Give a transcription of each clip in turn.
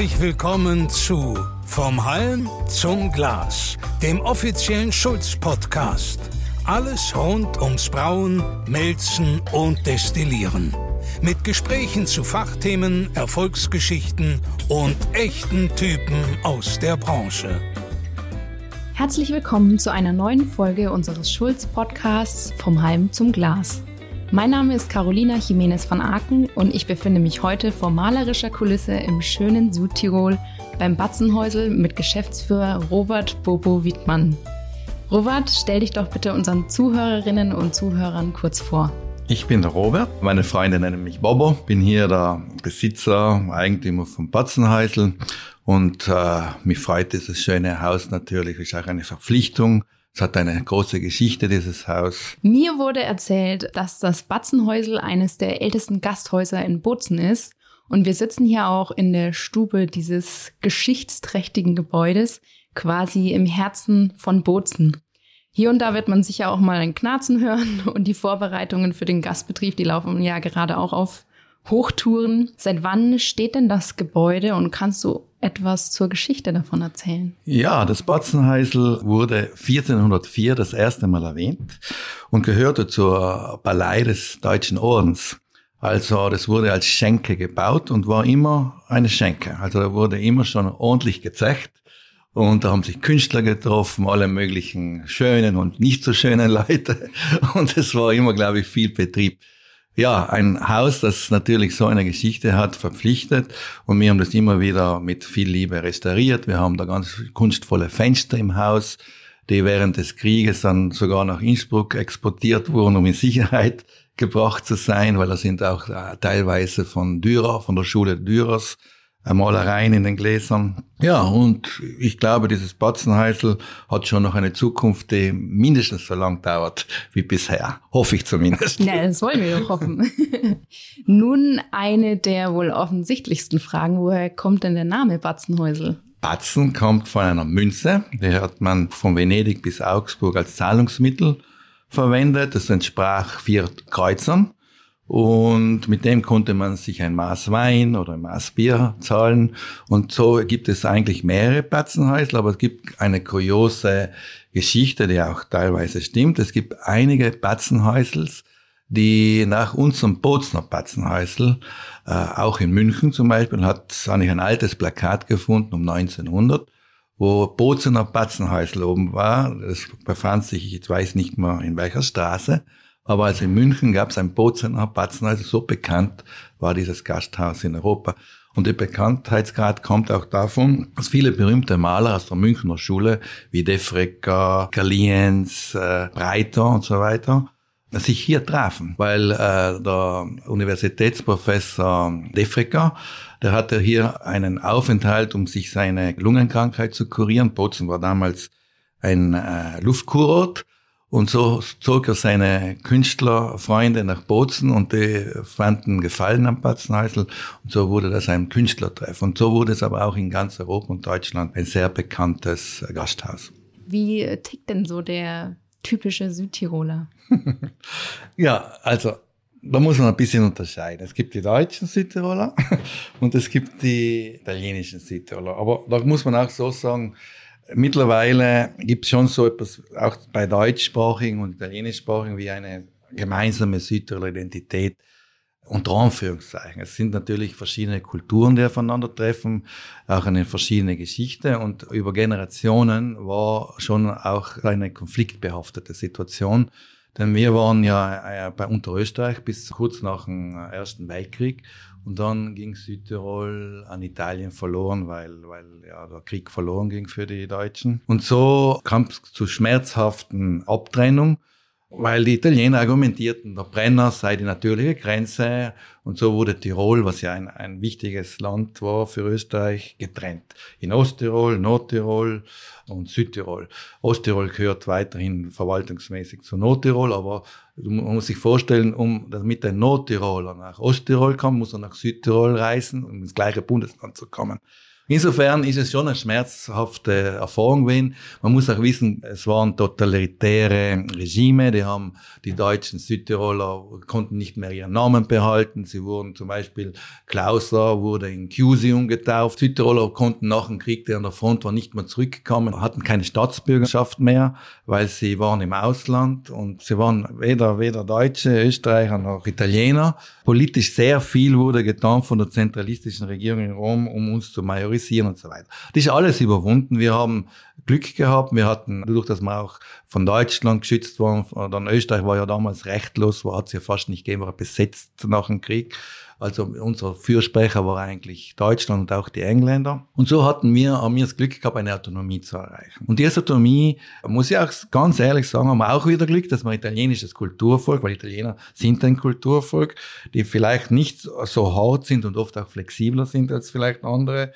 Herzlich willkommen zu Vom Halm zum Glas, dem offiziellen Schulz-Podcast. Alles rund ums Brauen, Melzen und Destillieren. Mit Gesprächen zu Fachthemen, Erfolgsgeschichten und echten Typen aus der Branche. Herzlich willkommen zu einer neuen Folge unseres Schulz-Podcasts Vom Halm zum Glas. Mein Name ist Carolina Jiménez von Aken und ich befinde mich heute vor malerischer Kulisse im schönen Südtirol beim Batzenhäusel mit Geschäftsführer Robert Bobo Wiedmann. Robert, stell dich doch bitte unseren Zuhörerinnen und Zuhörern kurz vor. Ich bin der Robert, meine Freunde nennen mich Bobo, bin hier der Besitzer, Eigentümer vom Batzenhäusel und äh, mich freut dieses schöne Haus natürlich, ist auch eine Verpflichtung, es hat eine große Geschichte, dieses Haus. Mir wurde erzählt, dass das Batzenhäusel eines der ältesten Gasthäuser in Bozen ist. Und wir sitzen hier auch in der Stube dieses geschichtsträchtigen Gebäudes, quasi im Herzen von Bozen. Hier und da wird man sicher auch mal ein Knarzen hören und die Vorbereitungen für den Gastbetrieb, die laufen ja gerade auch auf Hochtouren. Seit wann steht denn das Gebäude und kannst du etwas zur Geschichte davon erzählen? Ja, das Batzenhäusl wurde 1404 das erste Mal erwähnt und gehörte zur Ballei des Deutschen Ordens. Also das wurde als Schenke gebaut und war immer eine Schenke. Also da wurde immer schon ordentlich gezecht. Und da haben sich Künstler getroffen, alle möglichen schönen und nicht so schönen Leute. Und es war immer, glaube ich, viel Betrieb ja, ein Haus, das natürlich so eine Geschichte hat, verpflichtet. Und wir haben das immer wieder mit viel Liebe restauriert. Wir haben da ganz kunstvolle Fenster im Haus, die während des Krieges dann sogar nach Innsbruck exportiert wurden, um in Sicherheit gebracht zu sein, weil da sind auch äh, teilweise von Dürer, von der Schule Dürers, Malereien in den Gläsern. Ja, und ich glaube, dieses Batzenhäusl hat schon noch eine Zukunft, die mindestens so lang dauert wie bisher. Hoffe ich zumindest. Ja, das wollen wir doch hoffen. Nun eine der wohl offensichtlichsten Fragen. Woher kommt denn der Name Batzenhäusl? Batzen kommt von einer Münze. Die hat man von Venedig bis Augsburg als Zahlungsmittel verwendet. Das entsprach vier Kreuzern. Und mit dem konnte man sich ein Maß Wein oder ein Maß Bier zahlen. Und so gibt es eigentlich mehrere Batzenhäusler, aber es gibt eine kuriose Geschichte, die auch teilweise stimmt. Es gibt einige Batzenhäusels, die nach unserem Bozner Batzenhäusl, äh, auch in München zum Beispiel, hat eigentlich ein altes Plakat gefunden um 1900, wo Bozener Batzenhäusl oben war. Das befand sich, ich weiß nicht mehr in welcher Straße. Aber also in München gab es ein Bozener Batzen, also so bekannt war dieses Gasthaus in Europa. Und der Bekanntheitsgrad kommt auch davon, dass viele berühmte Maler aus der Münchner Schule, wie Defrecker, Galliens, äh, Breiter und so weiter, sich hier trafen, weil äh, der Universitätsprofessor Defrecker, der hatte hier einen Aufenthalt, um sich seine Lungenkrankheit zu kurieren. Bozen war damals ein äh, Luftkurort und so zog er seine Künstlerfreunde nach Bozen und die fanden Gefallen am Batzenhäusl. Und so wurde das ein Künstlertreff. Und so wurde es aber auch in ganz Europa und Deutschland ein sehr bekanntes Gasthaus. Wie tickt denn so der typische Südtiroler? ja, also da muss man ein bisschen unterscheiden. Es gibt die deutschen Südtiroler und es gibt die italienischen Südtiroler. Aber da muss man auch so sagen, Mittlerweile gibt es schon so etwas, auch bei deutschsprachigen und italienischsprachigen, wie eine gemeinsame Südtiroler Identität unter Anführungszeichen. Es sind natürlich verschiedene Kulturen, die aufeinandertreffen, auch eine verschiedene Geschichte und über Generationen war schon auch eine konfliktbehaftete Situation. Denn wir waren ja äh, bei Unterösterreich bis kurz nach dem Ersten Weltkrieg und dann ging Südtirol an Italien verloren, weil, weil ja, der Krieg verloren ging für die Deutschen. Und so kam es zu schmerzhaften Abtrennung weil die Italiener argumentierten, der Brenner sei die natürliche Grenze und so wurde Tirol, was ja ein, ein wichtiges Land war für Österreich, getrennt. In Osttirol, Nordtirol und Südtirol. Osttirol gehört weiterhin verwaltungsmäßig zu Nordtirol, aber man muss sich vorstellen, um damit ein Nordtiroler nach Osttirol kommt, muss er nach Südtirol reisen, um ins gleiche Bundesland zu kommen. Insofern ist es schon eine schmerzhafte Erfahrung gewesen. Man muss auch wissen, es waren totalitäre Regime, die haben die deutschen Südtiroler konnten nicht mehr ihren Namen behalten. Sie wurden zum Beispiel Klauser wurde in Cusi umgetauft. Südtiroler konnten nach dem Krieg, der an der Front war, nicht mehr zurückkommen, hatten keine Staatsbürgerschaft mehr, weil sie waren im Ausland und sie waren weder, weder Deutsche, Österreicher noch Italiener. Politisch sehr viel wurde getan von der zentralistischen Regierung in Rom, um uns zu majorisieren priorisieren und so weiter. Das ist alles überwunden. Wir haben Glück gehabt. Wir hatten, dadurch, dass wir auch von Deutschland geschützt waren, dann Österreich war ja damals rechtlos, war hat es ja fast nicht gegeben, war besetzt nach dem Krieg. Also unser Fürsprecher war eigentlich Deutschland und auch die Engländer. Und so hatten wir, haben wir das Glück gehabt, eine Autonomie zu erreichen. Und diese Autonomie, muss ich auch ganz ehrlich sagen, haben wir auch wieder Glück, dass wir italienisches Kulturvolk, weil Italiener sind ein Kulturvolk, die vielleicht nicht so hart sind und oft auch flexibler sind als vielleicht andere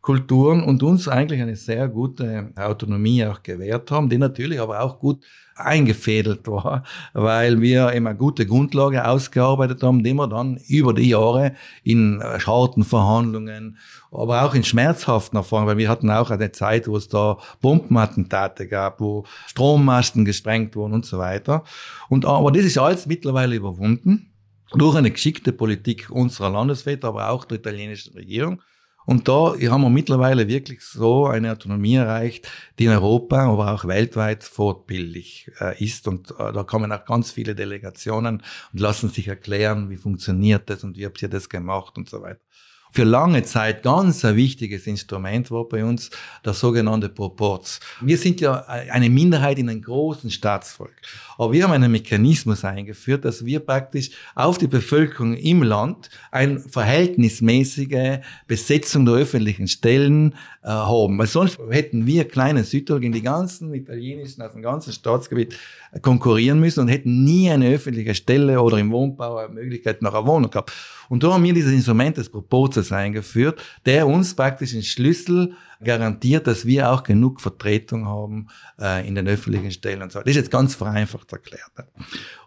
Kulturen und uns eigentlich eine sehr gute Autonomie auch gewährt haben, die natürlich aber auch gut eingefädelt war, weil wir immer gute Grundlage ausgearbeitet haben, die wir dann über die Jahre in harten Verhandlungen, aber auch in schmerzhaften Erfahrungen, weil wir hatten auch eine Zeit, wo es da Bombenattentate gab, wo Strommasten gesprengt wurden und so weiter. Und aber das ist alles mittlerweile überwunden durch eine geschickte Politik unserer Landesväter, aber auch der italienischen Regierung. Und da haben wir mittlerweile wirklich so eine Autonomie erreicht, die in Europa, aber auch weltweit fortbildlich äh, ist. Und äh, da kommen auch ganz viele Delegationen und lassen sich erklären, wie funktioniert das und wie habt ihr das gemacht und so weiter für lange Zeit ganz ein wichtiges Instrument war bei uns der sogenannte Proporz. Wir sind ja eine Minderheit in einem großen Staatsvolk. Aber wir haben einen Mechanismus eingeführt, dass wir praktisch auf die Bevölkerung im Land eine verhältnismäßige Besetzung der öffentlichen Stellen äh, haben. Weil sonst hätten wir kleine Südtirol in die ganzen italienischen, aus dem ganzen Staatsgebiet konkurrieren müssen und hätten nie eine öffentliche Stelle oder im Wohnbau eine Möglichkeit nach einer Wohnung gehabt. Und da haben wir dieses Instrument des Proposals eingeführt, der uns praktisch einen Schlüssel garantiert, dass wir auch genug Vertretung haben äh, in den öffentlichen Stellen und so. Das ist jetzt ganz vereinfacht erklärt.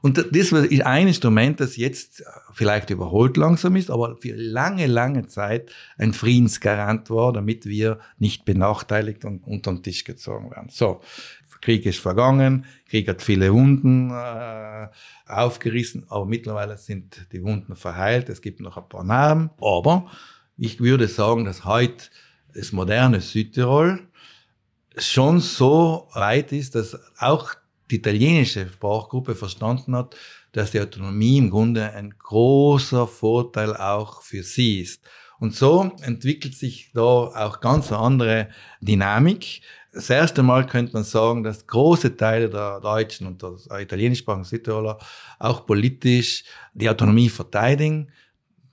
Und das ist ein Instrument, das jetzt vielleicht überholt langsam ist, aber für lange, lange Zeit ein Friedensgarant war, damit wir nicht benachteiligt und unter den Tisch gezogen werden. So, Krieg ist vergangen, Krieg hat viele Wunden äh, aufgerissen, aber mittlerweile sind die Wunden verheilt. Es gibt noch ein paar Narben, aber ich würde sagen, dass heute das moderne Südtirol schon so weit ist, dass auch die italienische Sprachgruppe verstanden hat, dass die Autonomie im Grunde ein großer Vorteil auch für sie ist. Und so entwickelt sich da auch ganz eine andere Dynamik. Das erste Mal könnte man sagen, dass große Teile der Deutschen und der italienischsprachigen Südtiroler auch politisch die Autonomie verteidigen,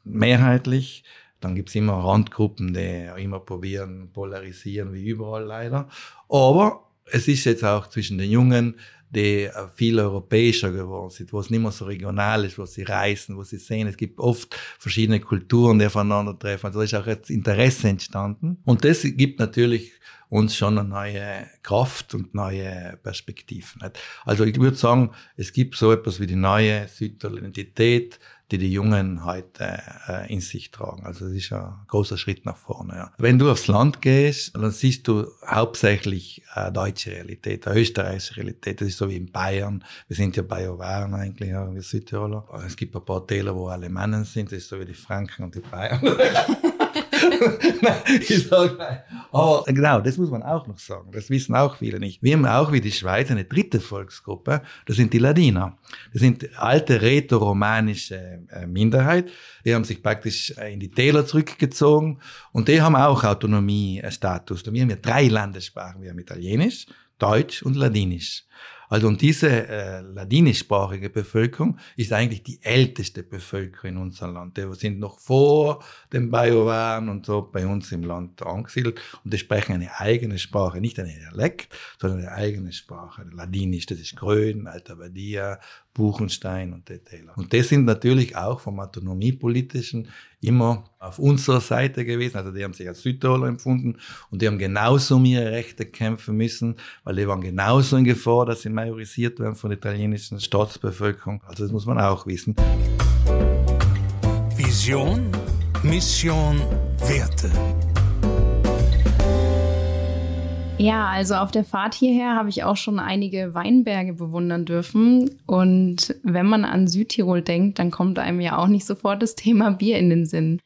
mehrheitlich. Dann gibt's immer Randgruppen, die immer probieren, polarisieren, wie überall leider. Aber es ist jetzt auch zwischen den Jungen, die viel europäischer geworden sind, wo es nicht mehr so regional ist, wo sie reisen, wo sie sehen, es gibt oft verschiedene Kulturen, die aufeinandertreffen. Also da ist auch jetzt Interesse entstanden. Und das gibt natürlich uns schon eine neue Kraft und neue Perspektiven. Also ich würde sagen, es gibt so etwas wie die neue Südtiroler Identität, die die Jungen heute äh, in sich tragen. Also das ist ein großer Schritt nach vorne. Ja. Wenn du aufs Land gehst, dann siehst du hauptsächlich äh, deutsche Realität, eine österreichische Realität. Das ist so wie in Bayern. Wir sind ja Bajuwaren eigentlich, ja, wir Südtiroler. Es gibt ein paar Täler, wo alle Männer sind. Das ist so wie die Franken und die Bayern. ich sag, aber genau, das muss man auch noch sagen. Das wissen auch viele nicht. Wir haben auch wie die Schweiz eine dritte Volksgruppe. Das sind die Ladiner. Das sind alte rätoromanische äh, Minderheit. Die haben sich praktisch äh, in die Täler zurückgezogen und die haben auch Autonomie-Status. Wir haben ja drei Landessprachen. Wir haben Italienisch, Deutsch und Ladinisch. Also und diese äh, ladinischsprachige Bevölkerung ist eigentlich die älteste Bevölkerung in unserem Land. Die sind noch vor den Bajuwaren und so bei uns im Land angesiedelt und die sprechen eine eigene Sprache, nicht eine Dialekt, sondern eine eigene Sprache. Ladinisch, das ist Grön, Alta Badia, Buchenstein und Detailer. Und das sind natürlich auch vom Autonomiepolitischen immer auf unserer Seite gewesen. Also die haben sich als Südtiroler empfunden und die haben genauso um ihre Rechte kämpfen müssen, weil die waren genauso in Gefahr, dass sie majorisiert werden von der italienischen Staatsbevölkerung. Also das muss man auch wissen. Vision, Mission, Werte. Ja, also auf der Fahrt hierher habe ich auch schon einige Weinberge bewundern dürfen. Und wenn man an Südtirol denkt, dann kommt einem ja auch nicht sofort das Thema Bier in den Sinn.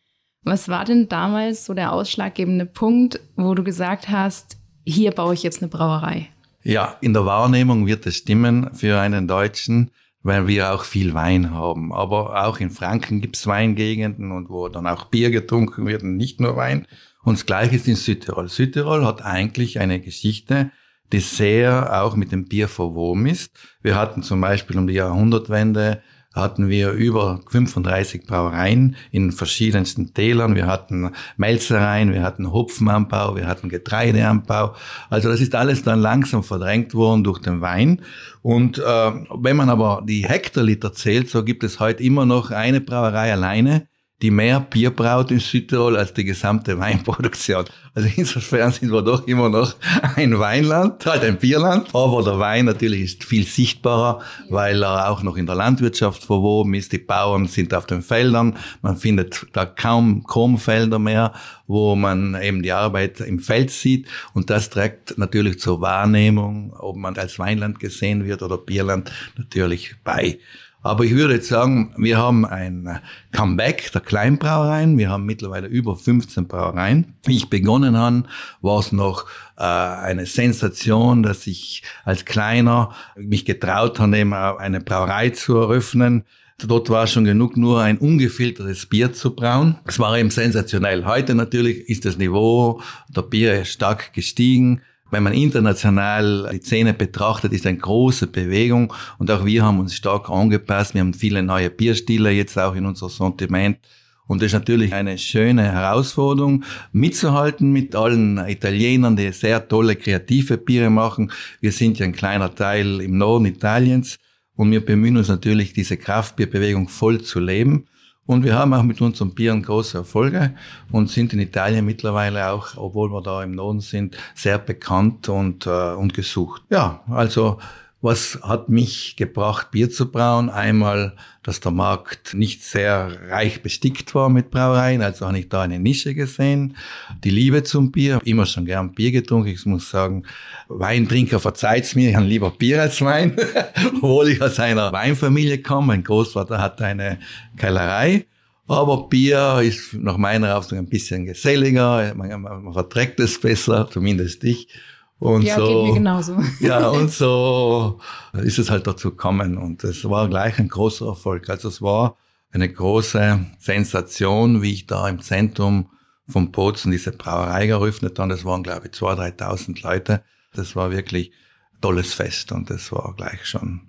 Was war denn damals so der ausschlaggebende Punkt, wo du gesagt hast, hier baue ich jetzt eine Brauerei? Ja, in der Wahrnehmung wird es stimmen für einen Deutschen, weil wir auch viel Wein haben. Aber auch in Franken gibt es Weingegenden und wo dann auch Bier getrunken wird und nicht nur Wein. Und das Gleiche ist in Südtirol. Südtirol hat eigentlich eine Geschichte, die sehr auch mit dem Bier verwoben ist. Wir hatten zum Beispiel um die Jahrhundertwende hatten wir über 35 Brauereien in verschiedensten Tälern. Wir hatten Melzereien, wir hatten Hopfenanbau, wir hatten Getreideanbau. Also das ist alles dann langsam verdrängt worden durch den Wein. Und äh, wenn man aber die Hektoliter zählt, so gibt es heute immer noch eine Brauerei alleine, die mehr Bier braut in Südtirol als die gesamte Weinproduktion. Also insofern sind wir doch immer noch ein Weinland, halt ein Bierland. Aber der Wein natürlich ist viel sichtbarer, weil er auch noch in der Landwirtschaft verwoben ist. Die Bauern sind auf den Feldern. Man findet da kaum Krummfelder mehr, wo man eben die Arbeit im Feld sieht. Und das trägt natürlich zur Wahrnehmung, ob man als Weinland gesehen wird oder Bierland, natürlich bei. Aber ich würde jetzt sagen, wir haben ein Comeback der Kleinbrauereien. Wir haben mittlerweile über 15 Brauereien. Wie ich begonnen habe, war es noch äh, eine Sensation, dass ich als Kleiner mich getraut habe, eben eine Brauerei zu eröffnen. Dort war schon genug, nur ein ungefiltertes Bier zu brauen. Es war eben sensationell. Heute natürlich ist das Niveau der Bier stark gestiegen. Wenn man international die Szene betrachtet, ist eine große Bewegung und auch wir haben uns stark angepasst. Wir haben viele neue Bierstile jetzt auch in unser Sortiment. Und das ist natürlich eine schöne Herausforderung, mitzuhalten mit allen Italienern, die sehr tolle kreative Biere machen. Wir sind ja ein kleiner Teil im Norden Italiens und wir bemühen uns natürlich, diese Kraftbierbewegung voll zu leben. Und wir haben auch mit unserem Bieren große Erfolge und sind in Italien mittlerweile auch, obwohl wir da im Norden sind, sehr bekannt und, äh, und gesucht. Ja, also was hat mich gebracht, Bier zu brauen? Einmal, dass der Markt nicht sehr reich bestickt war mit Brauereien, also habe ich da eine Nische gesehen. Die Liebe zum Bier, immer schon gern Bier getrunken. Ich muss sagen, Weintrinker verzeiht's mir, ich habe lieber Bier als Wein, obwohl ich aus einer Weinfamilie komme. Mein Großvater hatte eine Kellerei. Aber Bier ist nach meiner Auffassung ein bisschen geselliger, man, man verträgt es besser, zumindest ich. Und ja, so, geht mir genauso. Ja, und so ist es halt dazu gekommen. Und es war gleich ein großer Erfolg. Also es war eine große Sensation, wie ich da im Zentrum von Bozen diese Brauerei eröffnet habe. Das waren, glaube ich, 2.000, 3.000 Leute. Das war wirklich ein tolles Fest und das war gleich schon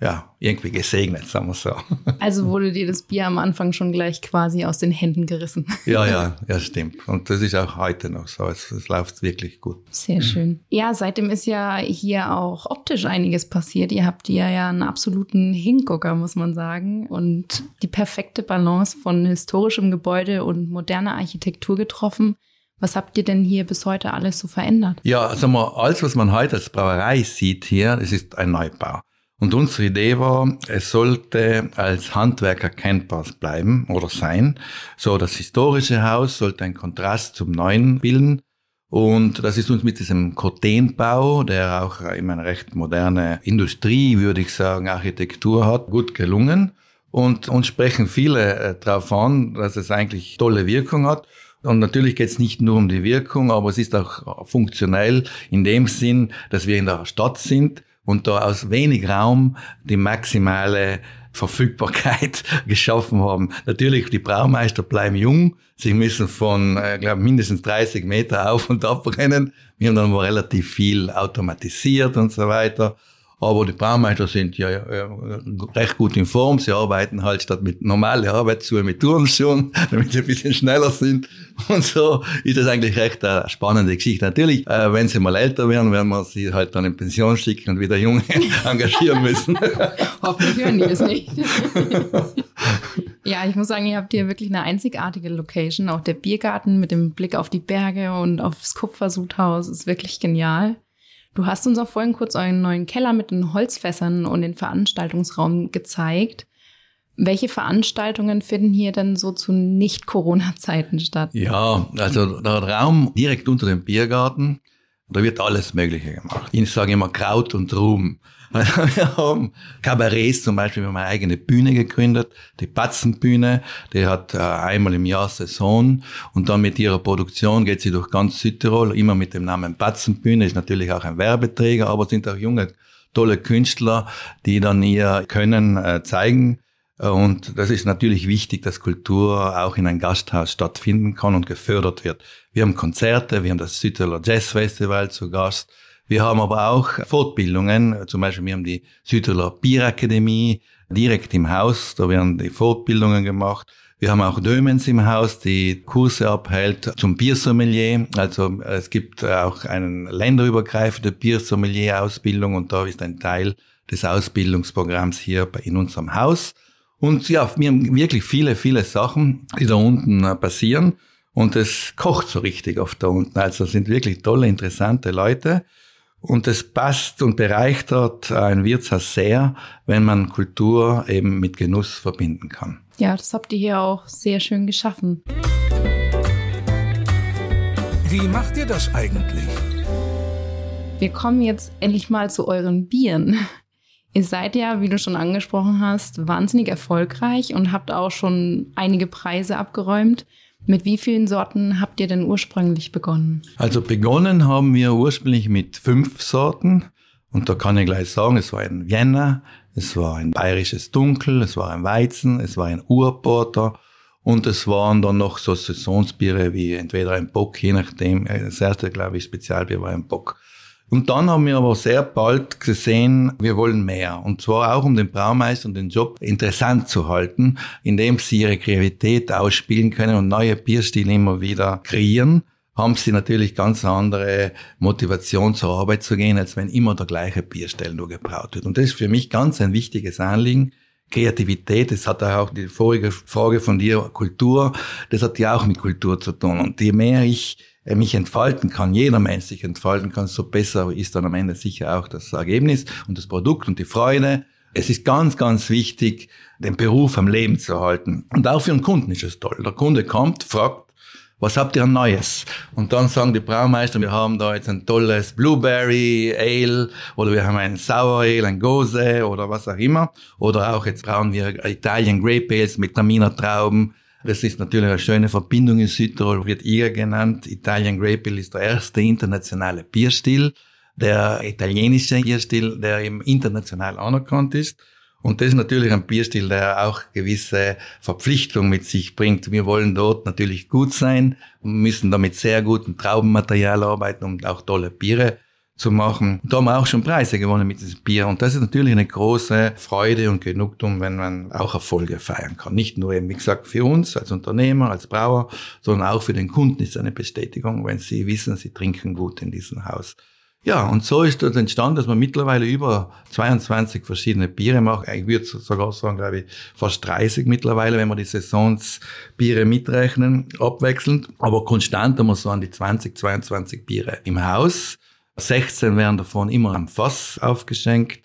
ja, irgendwie gesegnet, sagen wir so. Also wurde dir das Bier am Anfang schon gleich quasi aus den Händen gerissen. Ja, ja, ja, stimmt. Und das ist auch heute noch so. Es, es läuft wirklich gut. Sehr schön. Ja, seitdem ist ja hier auch optisch einiges passiert. Ihr habt ja ja einen absoluten Hingucker, muss man sagen. Und die perfekte Balance von historischem Gebäude und moderner Architektur getroffen. Was habt ihr denn hier bis heute alles so verändert? Ja, also mal, alles, was man heute als Brauerei sieht hier, das ist ein Neubau. Und unsere Idee war, es sollte als Handwerker kennbar bleiben oder sein. So, das historische Haus sollte ein Kontrast zum neuen bilden. Und das ist uns mit diesem Kotenbau, der auch immer eine recht moderne Industrie, würde ich sagen, Architektur hat, gut gelungen. Und uns sprechen viele äh, darauf an, dass es eigentlich tolle Wirkung hat. Und natürlich geht es nicht nur um die Wirkung, aber es ist auch funktionell in dem Sinn, dass wir in der Stadt sind und da aus wenig Raum die maximale Verfügbarkeit geschaffen haben. Natürlich, die Braumeister bleiben jung. Sie müssen von, äh, glaube mindestens 30 Meter auf und ab rennen. Wir haben dann mal relativ viel automatisiert und so weiter. Aber die Braumeister sind ja äh, recht gut in Form. Sie arbeiten halt statt mit normalen Arbeitsschuhen mit Turnschuhen, damit sie ein bisschen schneller sind. Und so ist das eigentlich recht eine spannende Geschichte. Natürlich, äh, wenn sie mal älter werden, werden wir sie halt dann in Pension schicken und wieder Junge engagieren müssen. Hoffentlich hören die das nicht. ja, ich muss sagen, ihr habt hier wirklich eine einzigartige Location. Auch der Biergarten mit dem Blick auf die Berge und aufs Kupfersudhaus ist wirklich genial. Du hast uns auch vorhin kurz euren neuen Keller mit den Holzfässern und den Veranstaltungsraum gezeigt. Welche Veranstaltungen finden hier denn so zu Nicht-Corona-Zeiten statt? Ja, also der Raum direkt unter dem Biergarten, Da wird alles Mögliche gemacht. Ich sage immer Kraut und Ruhm. Wir haben Kabarets zum Beispiel, wir haben eine eigene Bühne gegründet, die Batzenbühne, die hat äh, einmal im Jahr Saison und dann mit ihrer Produktion geht sie durch ganz Südtirol, immer mit dem Namen Batzenbühne, ist natürlich auch ein Werbeträger, aber sind auch junge, tolle Künstler, die dann ihr Können äh, zeigen. Und das ist natürlich wichtig, dass Kultur auch in ein Gasthaus stattfinden kann und gefördert wird. Wir haben Konzerte, wir haben das Südtiroler Jazz Festival zu Gast. Wir haben aber auch Fortbildungen, zum Beispiel wir haben die Südtiroler Bierakademie direkt im Haus, da werden die Fortbildungen gemacht. Wir haben auch Dömens im Haus, die Kurse abhält zum Biersommelier. Also es gibt auch einen länderübergreifende Biersommelier-Ausbildung und da ist ein Teil des Ausbildungsprogramms hier in unserem Haus. Und ja, wir haben wirklich viele, viele Sachen, die da unten äh, passieren. Und es kocht so richtig oft da unten. Also sind wirklich tolle, interessante Leute. Und es passt und bereichert ein Wirtshaus sehr, wenn man Kultur eben mit Genuss verbinden kann. Ja, das habt ihr hier auch sehr schön geschaffen. Wie macht ihr das eigentlich? Wir kommen jetzt endlich mal zu euren Bieren. Ihr seid ja, wie du schon angesprochen hast, wahnsinnig erfolgreich und habt auch schon einige Preise abgeräumt. Mit wie vielen Sorten habt ihr denn ursprünglich begonnen? Also begonnen haben wir ursprünglich mit fünf Sorten. Und da kann ich gleich sagen, es war ein Vienna, es war ein bayerisches Dunkel, es war ein Weizen, es war ein Urporter und es waren dann noch so Saisonsbiere wie entweder ein Bock, je nachdem. Das erste, glaube ich, Spezialbier war ein Bock. Und dann haben wir aber sehr bald gesehen, wir wollen mehr. Und zwar auch um den Braumeister und den Job interessant zu halten, indem sie ihre Kreativität ausspielen können und neue Bierstile immer wieder kreieren haben sie natürlich ganz andere Motivation zur Arbeit zu gehen, als wenn immer der gleiche Bierstil nur gebraut wird. Und das ist für mich ganz ein wichtiges Anliegen. Kreativität, das hat auch die vorige Frage von dir, Kultur, das hat ja auch mit Kultur zu tun. Und je mehr ich mich entfalten kann, jeder Mensch sich entfalten kann, so besser ist dann am Ende sicher auch das Ergebnis und das Produkt und die Freude. Es ist ganz, ganz wichtig, den Beruf am Leben zu halten. Und auch für den Kunden ist es toll. Der Kunde kommt, fragt, was habt ihr Neues? Und dann sagen die Braumeister, wir haben da jetzt ein tolles Blueberry Ale oder wir haben ein Sour Ale, ein Gose oder was auch immer. Oder auch jetzt brauchen wir Italian Grape Ales mit Traminer Trauben das ist natürlich eine schöne Verbindung in Südtirol, wird ihr genannt. Italian Grape ist der erste internationale Bierstil, der italienische Bierstil, der eben international anerkannt ist. Und das ist natürlich ein Bierstil, der auch gewisse Verpflichtungen mit sich bringt. Wir wollen dort natürlich gut sein, müssen da mit sehr gutem Traubenmaterial arbeiten, um auch tolle Biere zu machen. Da haben wir auch schon Preise gewonnen mit diesem Bier. Und das ist natürlich eine große Freude und Genugtuung, wenn man auch Erfolge feiern kann. Nicht nur eben, wie gesagt, für uns als Unternehmer, als Brauer, sondern auch für den Kunden ist eine Bestätigung, wenn sie wissen, sie trinken gut in diesem Haus. Ja, und so ist das entstanden, dass man mittlerweile über 22 verschiedene Biere macht. Ich würde sogar sagen, glaube ich, fast 30 mittlerweile, wenn wir die Saisonsbiere mitrechnen, abwechselnd. Aber konstant haben wir so an die 20, 22 Biere im Haus. 16 werden davon immer am Fass aufgeschenkt.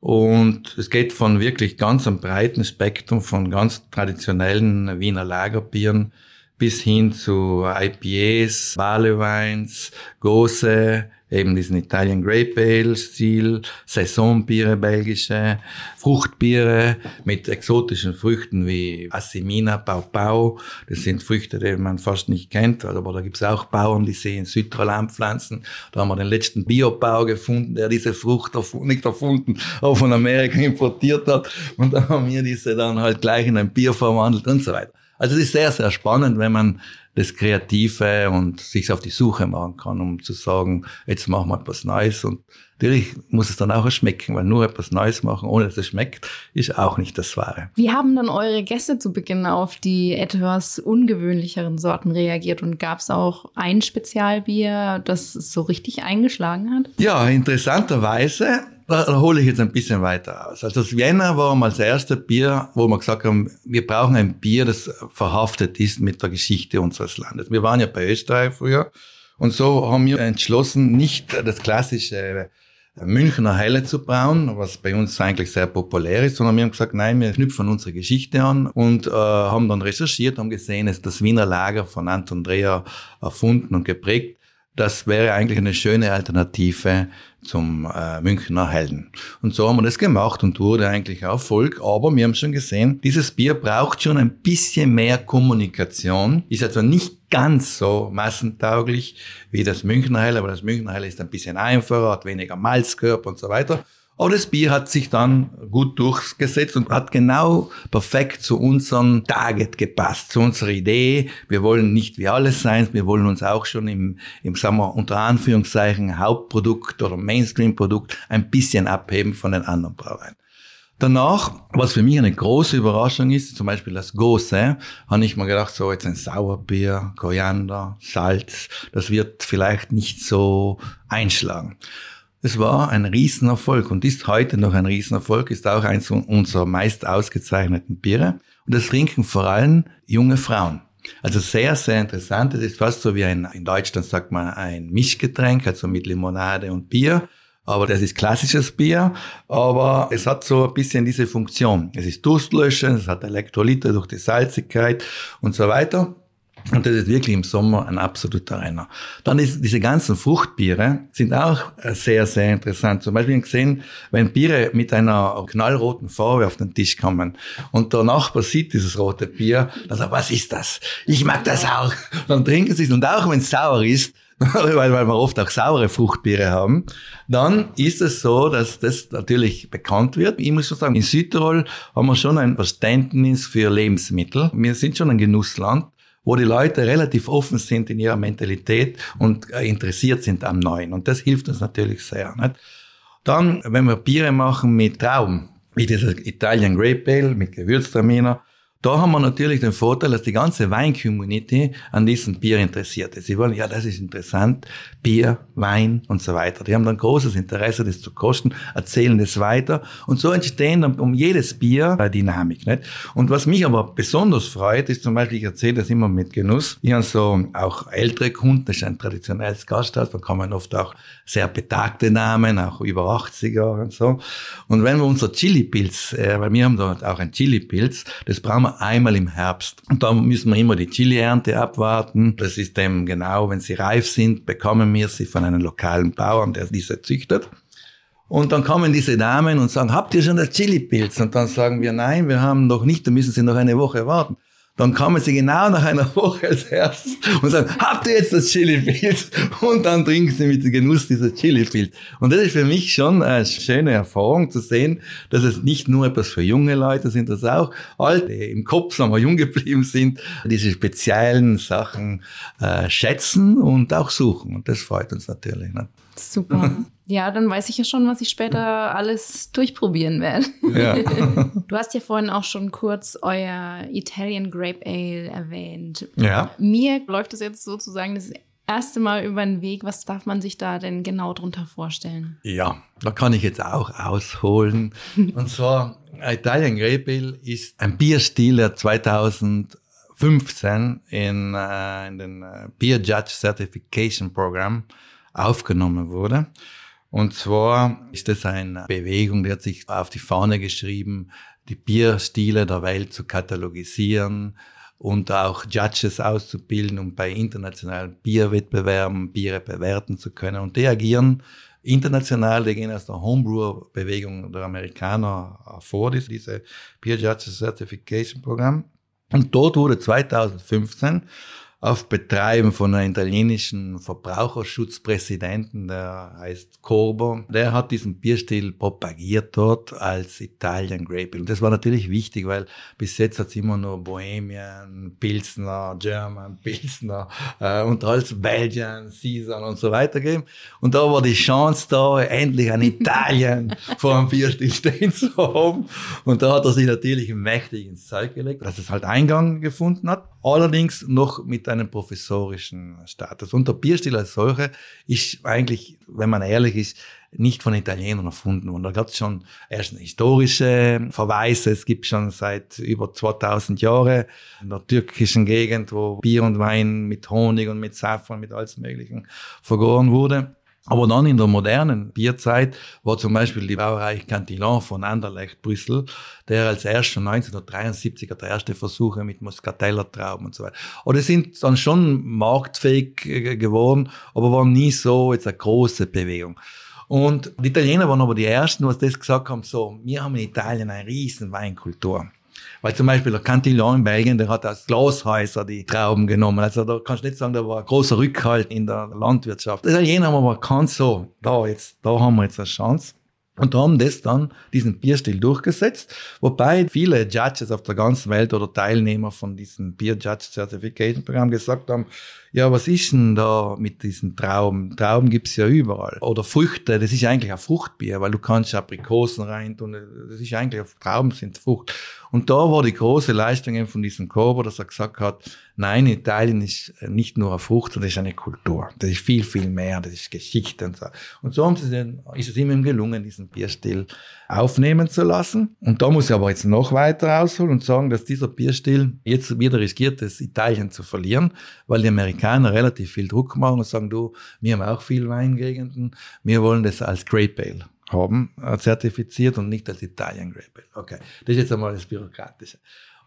Und es geht von wirklich ganz einem breiten Spektrum von ganz traditionellen Wiener Lagerbieren bis hin zu IPAs, Barleyweins, Gose, eben diesen Italian Grape Ale Stil, Saisonbiere, belgische, Fruchtbiere mit exotischen Früchten wie Assimina, Pau Pau. Das sind Früchte, die man fast nicht kennt, aber da gibt's auch Bauern, die sie in Südtirol anpflanzen. Da haben wir den letzten Biobau gefunden, der diese Frucht nicht erfunden, aber von Amerika importiert hat. Und da haben wir diese dann halt gleich in ein Bier verwandelt und so weiter. Also es ist sehr, sehr spannend, wenn man das Kreative und sich auf die Suche machen kann, um zu sagen, jetzt machen wir etwas Neues. Und natürlich muss es dann auch schmecken, weil nur etwas Neues machen, ohne dass es schmeckt, ist auch nicht das Wahre. Wie haben dann eure Gäste zu Beginn auf die etwas ungewöhnlicheren Sorten reagiert? Und gab es auch ein Spezialbier, das so richtig eingeschlagen hat? Ja, interessanterweise da, hole ich jetzt ein bisschen weiter aus. Also das Vienna war mal das erste Bier, wo wir gesagt haben, wir brauchen ein Bier, das verhaftet ist mit der Geschichte unseres Landes. Wir waren ja bei Österreich früher und so haben wir entschlossen, nicht das klassische Münchner Helle zu brauen, was bei uns eigentlich sehr populär ist, sondern wir haben gesagt, nein, wir knüpfen unsere Geschichte an und äh, haben dann recherchiert, haben gesehen, es ist das Wiener Lager von Anton Dreher erfunden und geprägt das wäre eigentlich eine schöne Alternative zum äh, Münchner Helden. Und so haben wir das gemacht und wurde eigentlich Erfolg. Aber wir haben schon gesehen, dieses Bier braucht schon ein bisschen mehr Kommunikation. Ist also nicht ganz so massentauglich wie das Münchner Hell, aber das Münchner Hell ist ein bisschen einfacher, hat weniger Malzkörper und so weiter. Aber das Bier hat sich dann gut durchgesetzt und hat genau perfekt zu unserem Target gepasst, zu unserer Idee. Wir wollen nicht wie alles sein, wir wollen uns auch schon im, im sagen wir, unter Anführungszeichen Hauptprodukt oder Mainstream-Produkt ein bisschen abheben von den anderen Brauereien. Danach, was für mich eine große Überraschung ist, zum Beispiel das Gose, habe ich mir gedacht, so jetzt ein Sauerbier, Koriander, Salz, das wird vielleicht nicht so einschlagen. Es war ein Riesenerfolg und ist heute noch ein Riesenerfolg, ist auch eins unserer meist ausgezeichneten Biere. Und das trinken vor allem junge Frauen. Also sehr, sehr interessant. Es ist fast so wie ein, in Deutschland sagt man ein Mischgetränk, also mit Limonade und Bier. Aber das ist klassisches Bier, aber es hat so ein bisschen diese Funktion. Es ist durstlöschend, es hat Elektrolyte durch die Salzigkeit und so weiter. Und das ist wirklich im Sommer ein absoluter Renner. Dann ist diese ganzen Fruchtbiere sind auch äh, sehr, sehr interessant. Zum Beispiel gesehen, wenn Biere mit einer knallroten Farbe auf den Tisch kommen und der Nachbar sieht dieses rote Bier, dann sagt, was ist das? Ich mag das auch. Dann trinken sie es und auch wenn es sauer ist, weil, weil wir oft auch saure Fruchtbiere haben, dann ist es so, dass das natürlich bekannt wird. Ich muss schon sagen, in Südtirol haben wir schon ein Verständnis für Lebensmittel. Wir sind schon ein Genussland wo die Leute relativ offen sind in ihrer Mentalität und äh, interessiert sind am Neuen. Und das hilft uns natürlich sehr. Nicht? Dann, wenn wir Biere machen mit Trauben, wie dieses Italian Grape Ale mit Gewürztraminer, da haben wir natürlich den Vorteil, dass die ganze Wein-Community an diesem Bier interessiert ist. Sie wollen, ja, das ist interessant, Bier, Wein und so weiter. Die haben dann großes Interesse, das zu kosten, erzählen das weiter. Und so entstehen dann um jedes Bier eine Dynamik. Nicht? Und was mich aber besonders freut, ist zum Beispiel, ich erzähle das immer mit Genuss, ich habe so auch ältere Kunden, das ist ein traditionelles Gasthaus, da kommen oft auch sehr betagte Namen, auch über 80 Jahre und so. Und wenn wir unser Chili-Pilz, äh, weil wir haben dort auch ein Chili-Pilz, das brauchen wir einmal im Herbst. Und da müssen wir immer die Chili-Ernte abwarten. Das ist eben genau, wenn sie reif sind, bekommen wir sie von einem lokalen Bauern, der diese züchtet. Und dann kommen diese Damen und sagen, habt ihr schon das Chili-Pilz? Und dann sagen wir, nein, wir haben noch nicht, da müssen Sie noch eine Woche warten. Dann kommen sie genau nach einer Woche als erstes und sagen, habt ihr jetzt das Chili-Pilz? Und dann trinken sie mit Genuss dieses Chili-Pilz. Und das ist für mich schon eine schöne Erfahrung zu sehen, dass es nicht nur etwas für junge Leute sind, dass auch alte im Kopf, sagen wir, jung geblieben sind, diese speziellen Sachen äh, schätzen und auch suchen. Und das freut uns natürlich. Ne? Super. Ja, dann weiß ich ja schon, was ich später alles durchprobieren werde. Ja. Du hast ja vorhin auch schon kurz euer Italian Grape Ale erwähnt. Ja. Mir läuft es jetzt sozusagen das erste Mal über den Weg. Was darf man sich da denn genau drunter vorstellen? Ja, da kann ich jetzt auch ausholen. Und zwar, Italian Grape Ale ist ein Bierstil, der 2015 in, äh, in den äh, Beer Judge Certification Program aufgenommen wurde. Und zwar ist es eine Bewegung, die hat sich auf die Fahne geschrieben, die Bierstile der Welt zu katalogisieren und auch Judges auszubilden, um bei internationalen Bierwettbewerben Biere bewerten zu können. Und die agieren international, die gehen aus der Homebrewer-Bewegung der Amerikaner hervor, diese Beer Judges Certification Programm. Und dort wurde 2015 auf Betreiben von einem italienischen Verbraucherschutzpräsidenten, der heißt Corbo. Der hat diesen Bierstil propagiert dort als Italian Grape. Und das war natürlich wichtig, weil bis jetzt hat es immer nur Bohemian, Pilsner, German, Pilsner äh, und als Belgian, Caesar und so weiter gegeben. Und da war die Chance da, endlich ein Italien vor einem Bierstil stehen zu haben. Und da hat er sich natürlich mächtig ins Zeug gelegt, dass es halt Eingang gefunden hat. Allerdings noch mit einem professorischen Status. Und der Bierstil als solcher ist eigentlich, wenn man ehrlich ist, nicht von Italienern erfunden worden. Da gab es schon erst historische Verweise. Es gibt schon seit über 2000 Jahren in der türkischen Gegend, wo Bier und Wein mit Honig und mit Safran, mit alles Möglichen vergoren wurde. Aber dann in der modernen Bierzeit war zum Beispiel die Brauerei Cantillon von Anderlecht, Brüssel, der als erster 1973 der erste Versuche mit Muscateller Trauben und so weiter. Und die sind dann schon marktfähig geworden, aber waren nie so jetzt eine große Bewegung. Und die Italiener waren aber die ersten, was das gesagt haben, so, wir haben in Italien eine riesen Weinkultur. Weil zum Beispiel der Cantillon in Belgien, der hat aus Glashäuser die Trauben genommen. Also da kannst du nicht sagen, da war ein großer Rückhalt in der Landwirtschaft. Das Italiener haben aber erkannt, so, da jetzt, da haben wir jetzt eine Chance. Und haben das dann, diesen Bierstil durchgesetzt, wobei viele Judges auf der ganzen Welt oder Teilnehmer von diesem Beer Judge Certification Programm gesagt haben, ja, was ist denn da mit diesen Trauben? Trauben gibt's ja überall. Oder Früchte, das ist eigentlich ein Fruchtbier, weil du kannst Aprikosen rein tun, das ist eigentlich, Trauben sind Frucht. Und da war die große Leistung von diesem Korber, dass er gesagt hat, nein, Italien ist nicht nur eine Frucht, sondern ist eine Kultur. Das ist viel, viel mehr, das ist Geschichte und so. Und so dann, ist es ihm gelungen, diesen Bierstil aufnehmen zu lassen. Und da muss ich aber jetzt noch weiter ausholen und sagen, dass dieser Bierstil jetzt wieder riskiert, das Italien zu verlieren, weil die Amerikaner relativ viel Druck machen und sagen, du, wir haben auch viel Weingegenden, wir wollen das als Grape Ale haben, äh, zertifiziert und nicht als Italien Grape Ale. Okay, das ist jetzt einmal das Bürokratische.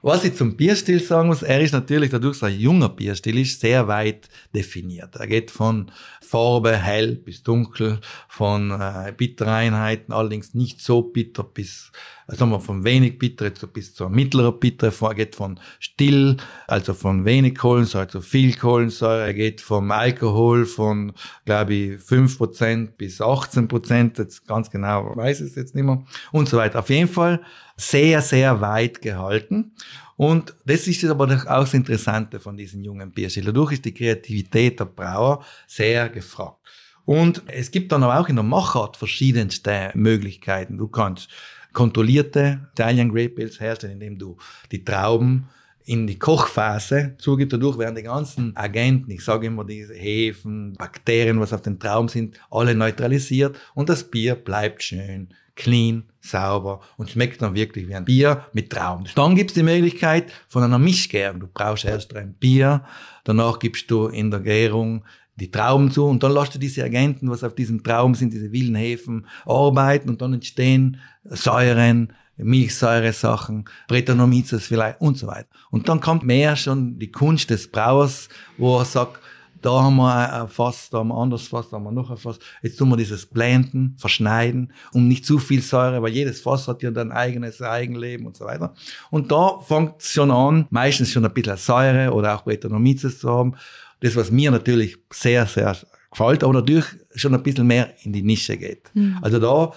Was ich zum Bierstil sagen muss, er ist natürlich dadurch, dass er ein junger Bierstil ist, sehr weit definiert. Er geht von Farbe hell bis dunkel, von äh, Bittereinheiten, allerdings nicht so bitter bis, sagen wir, von wenig bitter bis zur mittleren Bitter. Er geht von still, also von wenig Kohlensäure zu viel Kohlensäure. Er geht vom Alkohol von, glaube ich, 5% bis 18%, jetzt ganz genau weiß ich es jetzt nicht mehr, und so weiter. Auf jeden Fall sehr, sehr weit gehalten. Und das ist aber auch das Interessante von diesen jungen Bierstil. Dadurch ist die Kreativität der Brauer sehr gefragt. Und es gibt dann aber auch in der Machart verschiedenste Möglichkeiten. Du kannst kontrollierte Italian Grape Ales herstellen, indem du die Trauben in die Kochphase zugibt. Dadurch werden die ganzen Agenten, ich sage immer diese Hefen, Bakterien, was auf den Trauben sind, alle neutralisiert und das Bier bleibt schön clean, sauber und schmeckt dann wirklich wie ein Bier mit Trauben. Dann gibt's die Möglichkeit von einer Mischgärung. Du brauchst erst ein Bier, danach gibst du in der Gärung die Trauben zu und dann lässt du diese Agenten, was auf diesen Trauben sind, diese wilden Hefen, arbeiten und dann entstehen Säuren, Milchsäuresachen, Brettanomyces vielleicht und so weiter. Und dann kommt mehr schon die Kunst des Brauers, wo er sagt, da haben wir ein Fass, da haben wir ein anderes Fass, da haben wir noch ein Fass. Jetzt tun wir dieses Blenden, verschneiden, um nicht zu viel Säure, weil jedes Fass hat ja dann eigenes Eigenleben und so weiter. Und da fängt es schon an, meistens schon ein bisschen Säure oder auch Brettanomyces zu haben. Das, was mir natürlich sehr, sehr gefällt, aber natürlich schon ein bisschen mehr in die Nische geht. Mhm. Also da,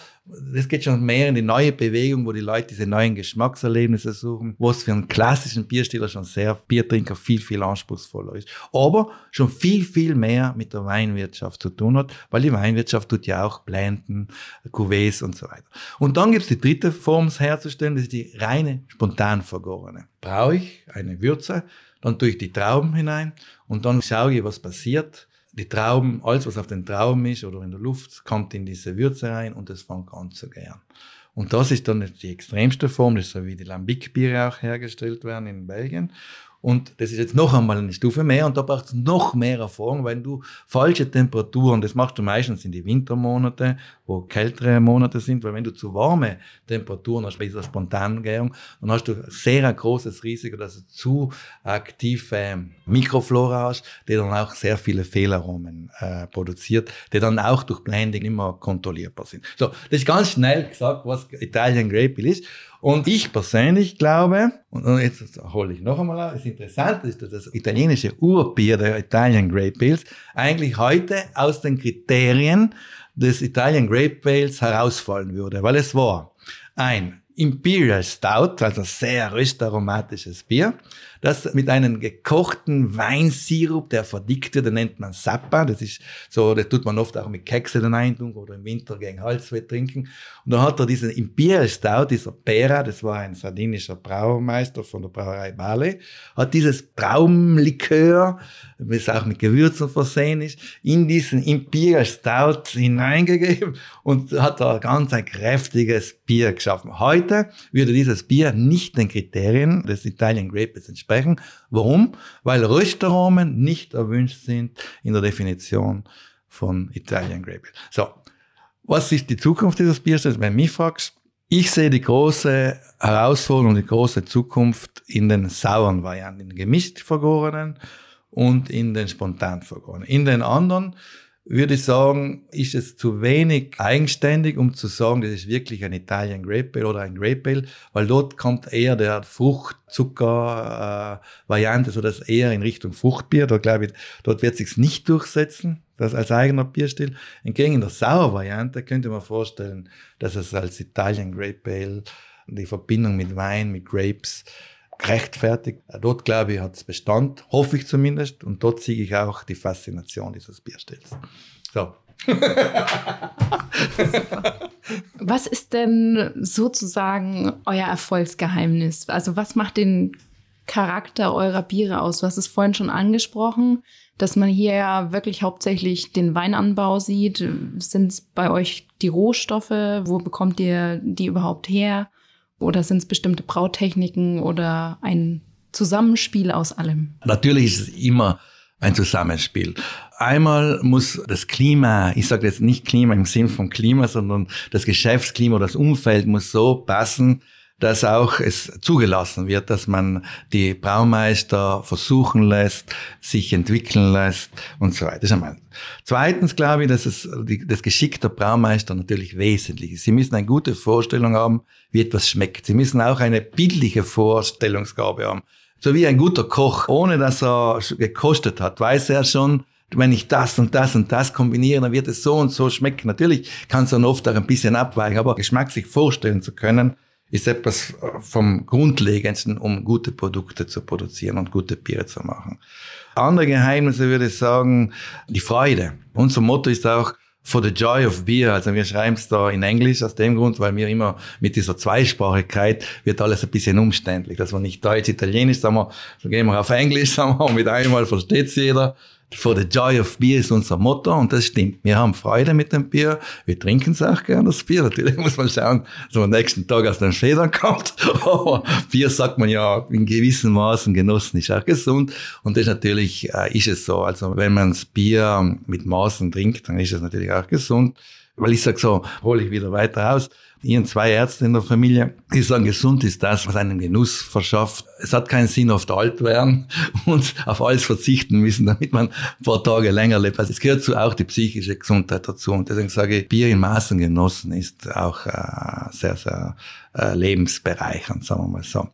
das geht schon mehr in die neue Bewegung, wo die Leute diese neuen Geschmackserlebnisse suchen, was für einen klassischen Bierstiller schon sehr Biertrinker viel, viel anspruchsvoller ist. Aber schon viel, viel mehr mit der Weinwirtschaft zu tun hat, weil die Weinwirtschaft tut ja auch Blenden, Cuvées und so weiter. Und dann gibt's die dritte Form herzustellen, das ist die reine spontan vergorene. Brauche ich eine Würze, dann tue ich die Trauben hinein und dann schaue ich, was passiert die Trauben, alles was auf den Trauben ist oder in der Luft, kommt in diese Würze rein und es fängt an zu gären. Und das ist dann die extremste Form, das ist so wie die Lambic-Biere auch hergestellt werden in Belgien. Und das ist jetzt noch einmal eine Stufe mehr und da braucht es noch mehr Erfahrung, weil du falsche Temperaturen, das machst du meistens in die Wintermonate, wo kältere Monate sind, weil wenn du zu warme Temperaturen hast, bei dieser Spontangärung, dann hast du sehr ein großes Risiko, dass du zu aktive Mikroflora hast, die dann auch sehr viele Fehlaromen äh, produziert, die dann auch durch Blending immer kontrollierbar sind. So, das ist ganz schnell gesagt, was Italian Grape ist. Und ich persönlich glaube, und jetzt hole ich noch einmal das Interessante ist, dass das italienische Urbier der Italian Grape Ales eigentlich heute aus den Kriterien des Italian Grape Ales herausfallen würde, weil es war ein Imperial Stout, also sehr röstaromatisches Bier, das mit einem gekochten Weinsirup, der verdickt wird, den nennt man Sappa. Das ist so, das tut man oft auch mit Kekse dann eintun oder im Winter gegen Halsweh trinken. Und dann hat er diesen Imperial Stout, dieser Pera, das war ein sardinischer Braumeister von der Brauerei Bale, hat dieses Traumlikör, das auch mit Gewürzen versehen ist, in diesen Imperial Stout hineingegeben und hat da ganz ein kräftiges Bier geschaffen. Heute würde dieses Bier nicht den Kriterien des Italian Grapes entsprechen sprechen. Warum? Weil Röstaromen nicht erwünscht sind in der Definition von Italian Grape. So, was ist die Zukunft dieses Bierstils? Wenn du mich fragst, ich sehe die große Herausforderung, die große Zukunft in den sauren Varianten, in den gemischt vergorenen und in den spontan vergorenen. In den anderen würde ich sagen, ist es zu wenig eigenständig, um zu sagen, das ist wirklich ein Italian Grape Ale oder ein Grape Ale, weil dort kommt eher der Fruchtzucker-Variante, äh, so dass eher in Richtung Fruchtbier. Da glaube ich, dort wird sich's nicht durchsetzen, das als eigener Bierstil. Entgegen in der Sauer-Variante könnte man vorstellen, dass es als Italian Grape Ale die Verbindung mit Wein, mit Grapes rechtfertigt. Dort, glaube ich, hat es Bestand, hoffe ich zumindest. Und dort sehe ich auch die Faszination dieses Bierstils. So. was ist denn sozusagen euer Erfolgsgeheimnis? Also was macht den Charakter eurer Biere aus? Du hast es vorhin schon angesprochen, dass man hier ja wirklich hauptsächlich den Weinanbau sieht. Sind es bei euch die Rohstoffe? Wo bekommt ihr die überhaupt her? Oder sind es bestimmte Brautechniken oder ein Zusammenspiel aus allem? Natürlich ist es immer ein Zusammenspiel. Einmal muss das Klima, ich sage jetzt nicht Klima im Sinn von Klima, sondern das Geschäftsklima, das Umfeld muss so passen, dass auch es zugelassen wird, dass man die Braumeister versuchen lässt, sich entwickeln lässt und so weiter. Zweitens glaube ich, dass es das Geschick der Braumeister natürlich wesentlich ist. Sie müssen eine gute Vorstellung haben, wie etwas schmeckt. Sie müssen auch eine bildliche Vorstellungsgabe haben. So wie ein guter Koch, ohne dass er gekostet hat, weiß er schon, wenn ich das und das und das kombiniere, dann wird es so und so schmecken. Natürlich kann es dann oft auch ein bisschen abweichen, aber Geschmack sich vorstellen zu können, ist etwas vom Grundlegendsten, um gute Produkte zu produzieren und gute Biere zu machen. Andere Geheimnisse würde ich sagen, die Freude. Unser Motto ist auch, for the joy of beer. Also wir schreiben es da in Englisch aus dem Grund, weil mir immer mit dieser Zweisprachigkeit wird alles ein bisschen umständlich. Dass wir nicht Deutsch, Italienisch, sagen wir, gehen wir auf Englisch, sagen wir, und mit einmal versteht's jeder. For the joy of beer ist unser Motto und das stimmt. Wir haben Freude mit dem Bier. Wir trinken es auch gerne, das Bier. Natürlich muss man schauen, dass man am nächsten Tag aus den Federn kommt. Aber Bier sagt man ja in gewissen Maßen genossen ist auch gesund. Und das natürlich äh, ist es so. Also wenn man das Bier mit Maßen trinkt, dann ist es natürlich auch gesund. Weil ich sage so, hole ich wieder weiter aus. Ihren zwei Ärzte in der Familie, die sagen, gesund ist das, was einem Genuss verschafft. Es hat keinen Sinn, oft alt werden und auf alles verzichten müssen, damit man ein paar Tage länger lebt. Also es gehört zu auch die psychische Gesundheit dazu. Und deswegen sage ich, Bier in Maßen genossen ist auch äh, sehr, sehr äh, lebensbereichernd, sagen wir mal so.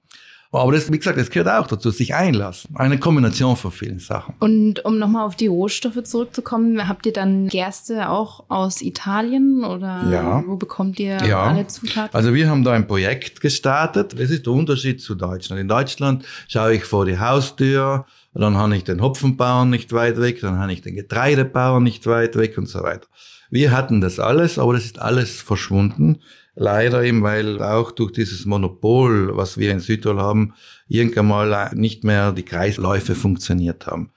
Aber das, wie gesagt, das gehört auch dazu, sich einlassen. Eine Kombination von vielen Sachen. Und um nochmal auf die Rohstoffe zurückzukommen, habt ihr dann Gerste auch aus Italien oder ja. wo bekommt ihr ja. alle Zutaten? Also wir haben da ein Projekt gestartet. Das ist der Unterschied zu Deutschland. In Deutschland schaue ich vor die Haustür, dann habe ich den Hopfenbauern nicht weit weg, dann habe ich den Getreidebauern nicht weit weg und so weiter. Wir hatten das alles, aber das ist alles verschwunden. Leider eben, weil auch durch dieses Monopol, was wir in Südtirol haben, irgendwann mal nicht mehr die Kreisläufe funktioniert haben.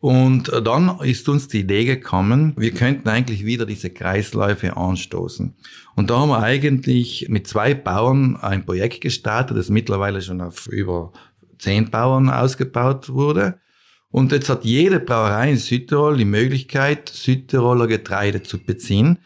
Und dann ist uns die Idee gekommen, wir könnten eigentlich wieder diese Kreisläufe anstoßen. Und da haben wir eigentlich mit zwei Bauern ein Projekt gestartet, das mittlerweile schon auf über zehn Bauern ausgebaut wurde. Und jetzt hat jede Brauerei in Südtirol die Möglichkeit, Südtiroler Getreide zu beziehen.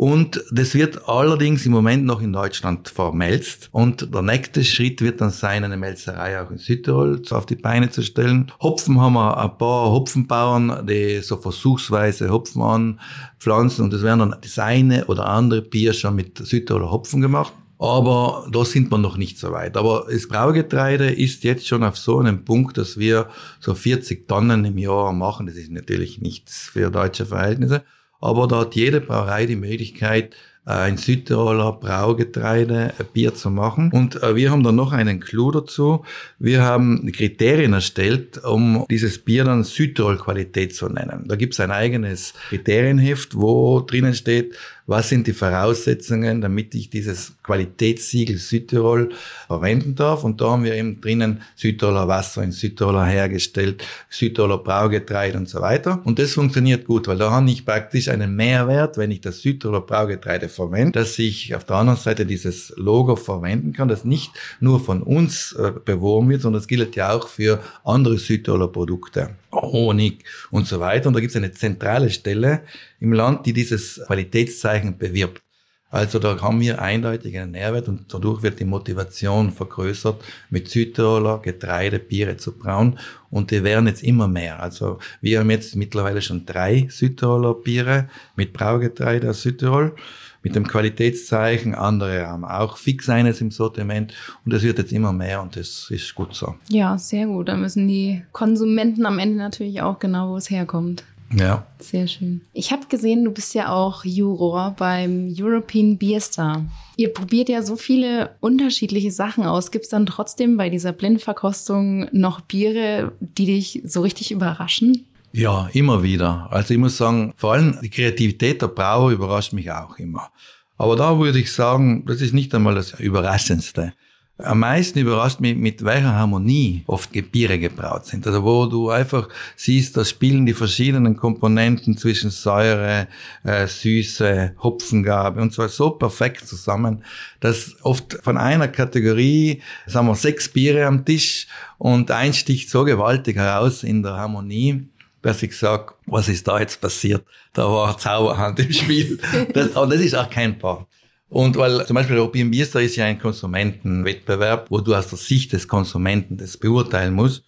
Und das wird allerdings im Moment noch in Deutschland vermelzt. Und der nächste Schritt wird dann sein, eine Melzerei auch in Südtirol auf die Beine zu stellen. Hopfen haben wir ein paar Hopfenbauern, die so versuchsweise Hopfen anpflanzen. Und es werden dann das eine oder andere Bier schon mit Südtiroler Hopfen gemacht. Aber da sind wir noch nicht so weit. Aber das Braugetreide ist jetzt schon auf so einem Punkt, dass wir so 40 Tonnen im Jahr machen. Das ist natürlich nichts für deutsche Verhältnisse. Aber da hat jede Brauerei die Möglichkeit, ein Südtiroler Braugetreide ein Bier zu machen. Und äh, wir haben dann noch einen Clou dazu. Wir haben Kriterien erstellt, um dieses Bier dann Südtirol Qualität zu nennen. Da gibt es ein eigenes Kriterienheft, wo drinnen steht, was sind die Voraussetzungen, damit ich dieses Qualitätssiegel Südtirol verwenden darf. Und da haben wir eben drinnen Südtiroler Wasser in Südtiroler hergestellt, Südtiroler Braugetreide und so weiter. Und das funktioniert gut, weil da habe ich praktisch einen Mehrwert, wenn ich das Südtiroler Braugetreide verwende, dass ich auf der anderen Seite dieses Logo verwenden kann, das nicht nur von uns äh, beworben wird, sondern das gilt ja auch für andere Südtiroler Produkte, Honig und so weiter. Und da gibt es eine zentrale Stelle im Land, die dieses Qualitätszeichen bewirbt. Also da haben wir eindeutig einen Nährwert und dadurch wird die Motivation vergrößert, mit Südtiroler Getreide, Biere zu brauen. Und die werden jetzt immer mehr. Also wir haben jetzt mittlerweile schon drei Südtiroler Biere mit Braugetreide aus Südtirol mit dem Qualitätszeichen. Andere haben auch fix eines im Sortiment und es wird jetzt immer mehr und das ist gut so. Ja, sehr gut. Da müssen die Konsumenten am Ende natürlich auch genau, wo es herkommt. Ja. Sehr schön. Ich habe gesehen, du bist ja auch Juror beim European Beer Star. Ihr probiert ja so viele unterschiedliche Sachen aus. Gibt es dann trotzdem bei dieser Blindverkostung noch Biere, die dich so richtig überraschen? Ja, immer wieder. Also ich muss sagen, vor allem die Kreativität der Brauer überrascht mich auch immer. Aber da würde ich sagen, das ist nicht einmal das Überraschendste. Am meisten überrascht mich, mit welcher Harmonie oft Biere gebraut sind. Also wo du einfach siehst, da spielen die verschiedenen Komponenten zwischen Säure, äh, Süße, Hopfengabe und zwar so perfekt zusammen, dass oft von einer Kategorie, sagen wir, sechs Biere am Tisch und ein sticht so gewaltig heraus in der Harmonie, dass ich sage, was ist da jetzt passiert? Da war Zauberhand im Spiel. Das, aber das ist auch kein Paar. Und weil zum Beispiel der Bierster ist ja ein Konsumentenwettbewerb, wo du aus der Sicht des Konsumenten das beurteilen musst.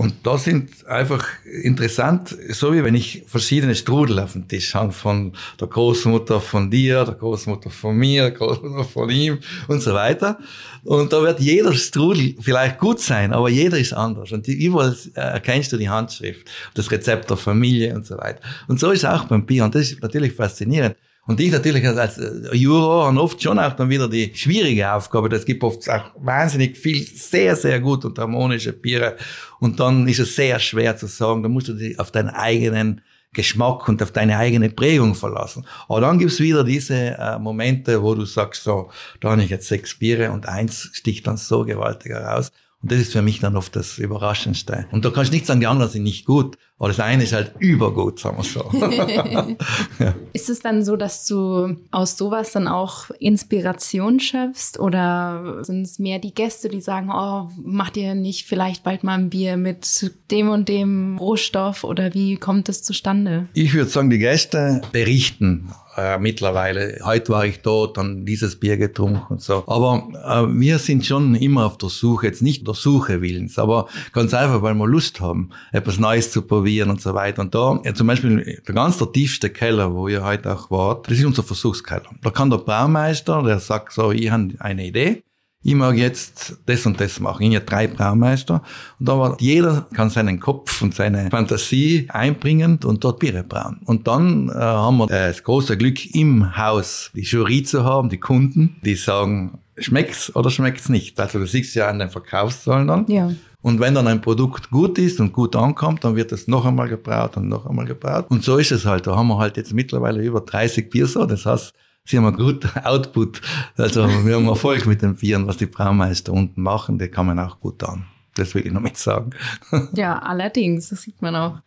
Und da sind einfach interessant, so wie wenn ich verschiedene Strudel auf dem Tisch habe, von der Großmutter von dir, der Großmutter von mir, der Großmutter von ihm und so weiter. Und da wird jeder Strudel vielleicht gut sein, aber jeder ist anders. Und überall äh, erkennst du die Handschrift, das Rezept der Familie und so weiter. Und so ist auch beim Bier. Und das ist natürlich faszinierend. Und ich natürlich als Juror habe oft schon auch dann wieder die schwierige Aufgabe. Das gibt oft auch wahnsinnig viel, sehr, sehr gut und harmonische Biere. Und dann ist es sehr schwer zu sagen, da musst du dich auf deinen eigenen Geschmack und auf deine eigene Prägung verlassen. Aber dann gibt's wieder diese äh, Momente, wo du sagst, so, da habe ich jetzt sechs Biere und eins sticht dann so gewaltig heraus. Und das ist für mich dann oft das Überraschendste. Und da kannst du nicht sagen, die anderen sind nicht gut. Aber das eine ist halt übergut, sagen wir so. ja. Ist es dann so, dass du aus sowas dann auch Inspiration schöpfst? Oder sind es mehr die Gäste, die sagen, oh, macht ihr nicht vielleicht bald mal ein Bier mit dem und dem Rohstoff? Oder wie kommt es zustande? Ich würde sagen, die Gäste berichten äh, mittlerweile. Heute war ich dort, dann dieses Bier getrunken und so. Aber äh, wir sind schon immer auf der Suche, jetzt nicht der Suche willens, aber ganz einfach, weil wir Lust haben, etwas Neues zu probieren und so weiter. Und da, ja, zum Beispiel, der ganz der tiefste Keller, wo ihr heute auch wart, das ist unser Versuchskeller. Da kann der Braumeister, der sagt so, ich habe eine Idee, ich mag jetzt das und das machen. Ich habe drei Braumeister. Und da war, jeder kann seinen Kopf und seine Fantasie einbringen und dort Biere brauen. Und dann äh, haben wir das große Glück, im Haus die Jury zu haben, die Kunden, die sagen, schmeckt's oder schmeckt's nicht. Also du siehst ja an den Verkaufszahlen dann. Ja. Und wenn dann ein Produkt gut ist und gut ankommt, dann wird es noch einmal gebraut und noch einmal gebraut. Und so ist es halt. Da haben wir halt jetzt mittlerweile über 30 Biersorten. Das heißt, sie haben einen guten Output. Also wir haben Erfolg mit den Bieren, was die Braumeister unten machen. Die kann man auch gut an. Das will ich noch mit sagen. Ja, allerdings. Das sieht man auch.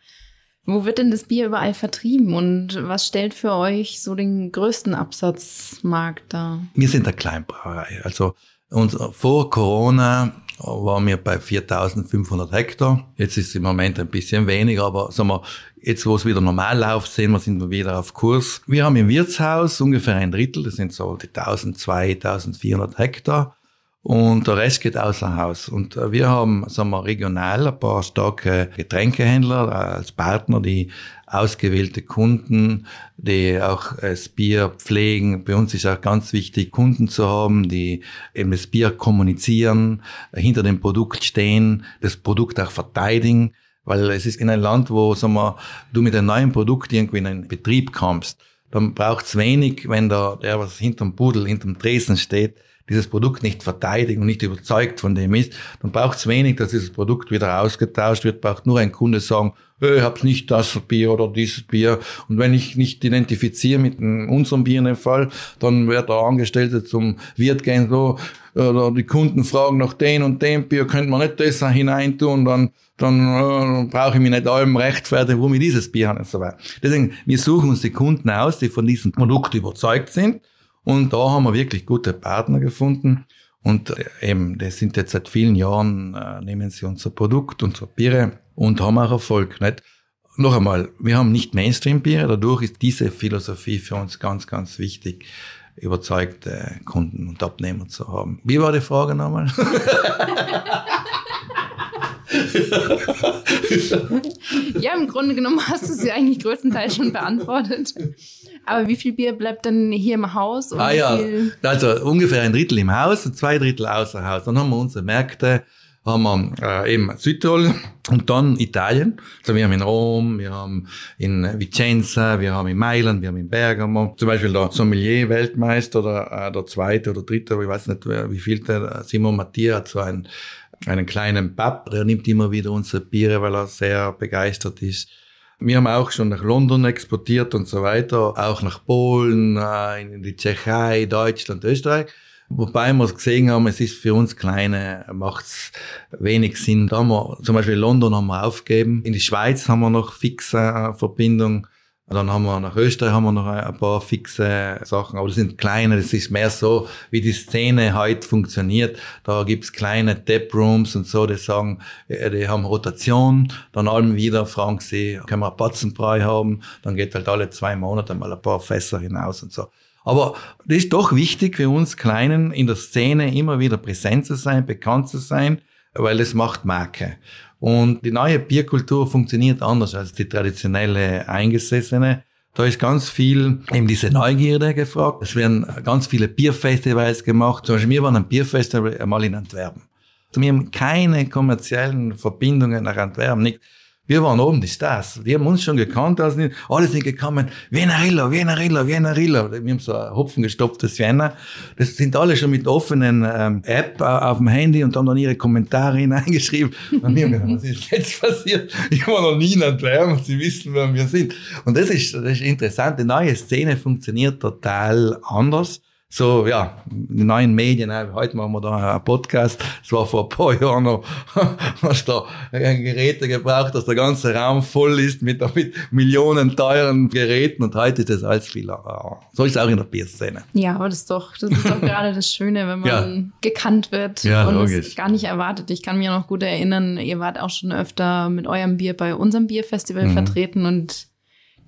Wo wird denn das Bier überall vertrieben und was stellt für euch so den größten Absatzmarkt dar? Wir sind eine Kleinbrauerei. Also uns, vor Corona waren wir bei 4500 Hektar. Jetzt ist es im Moment ein bisschen weniger, aber sagen wir, jetzt wo es wieder normal läuft, sehen wir, sind wir wieder auf Kurs. Wir haben im Wirtshaus ungefähr ein Drittel, das sind so die 1200, 1400 Hektar. Und der Rest geht außer Haus. Und äh, wir haben, sagen wir, regional ein paar starke Getränkehändler äh, als Partner, die ausgewählte Kunden, die auch das Bier pflegen. Bei uns ist auch ganz wichtig, Kunden zu haben, die eben das Bier kommunizieren, hinter dem Produkt stehen, das Produkt auch verteidigen. Weil es ist in einem Land, wo sagen wir, du mit einem neuen Produkt irgendwie in einen Betrieb kommst, dann braucht's wenig, wenn da der, was hinterm Pudel, hinterm Tresen steht, dieses Produkt nicht verteidigt und nicht überzeugt von dem ist, dann braucht es wenig, dass dieses Produkt wieder ausgetauscht wird, braucht nur ein Kunde sagen, ich habe nicht das Bier oder dieses Bier. Und wenn ich nicht identifiziere mit unserem Bier in dem Fall, dann wird der Angestellte zum Wirt gehen, so, oder die Kunden fragen nach dem und dem Bier, könnte man nicht das hineintun, dann, dann äh, brauche ich mich nicht allem rechtfertigen, warum ich dieses Bier habe und so weiter. Deswegen, wir suchen uns die Kunden aus, die von diesem Produkt überzeugt sind Und da haben wir wirklich gute Partner gefunden. Und äh, eben, das sind jetzt seit vielen Jahren, äh, nehmen sie unser Produkt, unsere Biere und haben auch Erfolg. Nicht? Noch einmal, wir haben nicht Mainstream-Biere, dadurch ist diese Philosophie für uns ganz, ganz wichtig, überzeugte Kunden und Abnehmer zu haben. Wie war die Frage nochmal? ja, im Grunde genommen hast du sie eigentlich größtenteils schon beantwortet. Aber wie viel Bier bleibt denn hier im Haus? ah ja, also ungefähr ein Drittel im Haus und zwei Drittel außer Haus. Dann haben wir unsere Märkte, haben wir äh, eben Südtirol und dann Italien. Also wir haben in Rom, wir haben in Vicenza, wir haben in Mailand, wir haben in Bergamo. Zum Beispiel der Sommelier-Weltmeister oder äh, der zweite oder dritte, ich weiß nicht, wie viel der Simon Mattia hat so ein einen kleinen Pub, der nimmt immer wieder unsere Biere, weil er sehr begeistert ist. Wir haben auch schon nach London exportiert und so weiter, auch nach Polen, äh, in die Tschechei, Deutschland, Österreich. Wobei wir gesehen haben, es ist für uns Kleine, macht's wenig Sinn. Da haben wir, zum Beispiel London haben wir aufgegeben. In die Schweiz haben wir noch fixe äh, Verbindung. Dann haben wir nach Österreich haben wir noch ein paar fixe Sachen, aber das sind kleine, das ist mehr so, wie die Szene heute funktioniert. Da gibt's kleine Taprooms und so, die sagen, äh, die haben Rotation, dann allem wieder fragen sie, können wir Batzenbrei haben, dann geht halt alle zwei Monate mal ein paar Fässer hinaus und so. Aber das ist doch wichtig für uns Kleinen in der Szene immer wieder präsent zu sein, bekannt zu sein, weil es macht Marke. Und die neue Bierkultur funktioniert anders als die traditionelle eingesessene. Da ist ganz viel eben diese Neugierde gefragt. Es werden ganz viele Bierfestivals gemacht. Zum Beispiel, wir waren ein Bierfestival einmal in Antwerpen. Wir haben keine kommerziellen Verbindungen nach Antwerpen, nicht. Wir waren oben die Stars. Die haben uns schon gekannt. Also alle sind gekommen. Vienarilla, Vienarilla, Vienarilla. Wir haben so ein hopfengestopftes Vienna. Das sind alle schon mit offenen ähm, App auf dem Handy und haben dann ihre Kommentare hineingeschrieben. Und wir haben gedacht, was ist jetzt passiert? Ich war noch nie in Antwerpen und sie wissen, wer wir sind. Und das ist, das ist interessant. Die neue Szene funktioniert total anders so, ja, die neuen Medien, heute machen wir da einen Podcast, es war vor ein paar Jahren noch, hast da Geräte gebraucht, dass der ganze Raum voll ist mit, mit Millionen teuren Geräten und heute ist das alles viel, so ist es auch in der Bierszene. Ja, aber das ist doch, das ist doch gerade das Schöne, wenn man ja. gekannt wird ja, und es gar nicht erwartet. Ich kann mich noch gut erinnern, ihr wart auch schon öfter mit eurem Bier bei unserem Bierfestival mhm. vertreten und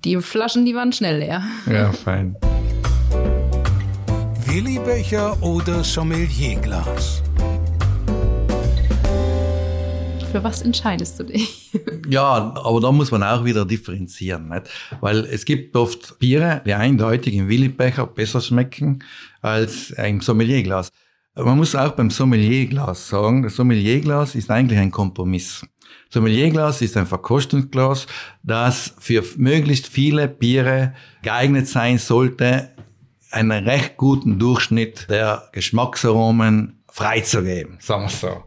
die Flaschen, die waren schnell leer. Ja, fein. Willibecher oder Sommelierglas? Für was entscheidest du dich? ja, aber da muss man auch wieder differenzieren, nicht? weil es gibt oft Biere, die eindeutig im Willibecher besser schmecken als im Sommelierglas. Man muss auch beim Sommelierglas sagen, das Sommelierglas ist eigentlich ein Kompromiss. Sommelierglas ist ein Verkostungsglas, das für möglichst viele Biere geeignet sein sollte, einen recht guten Durchschnitt der Geschmacksaromen freizugeben, sagen wir so.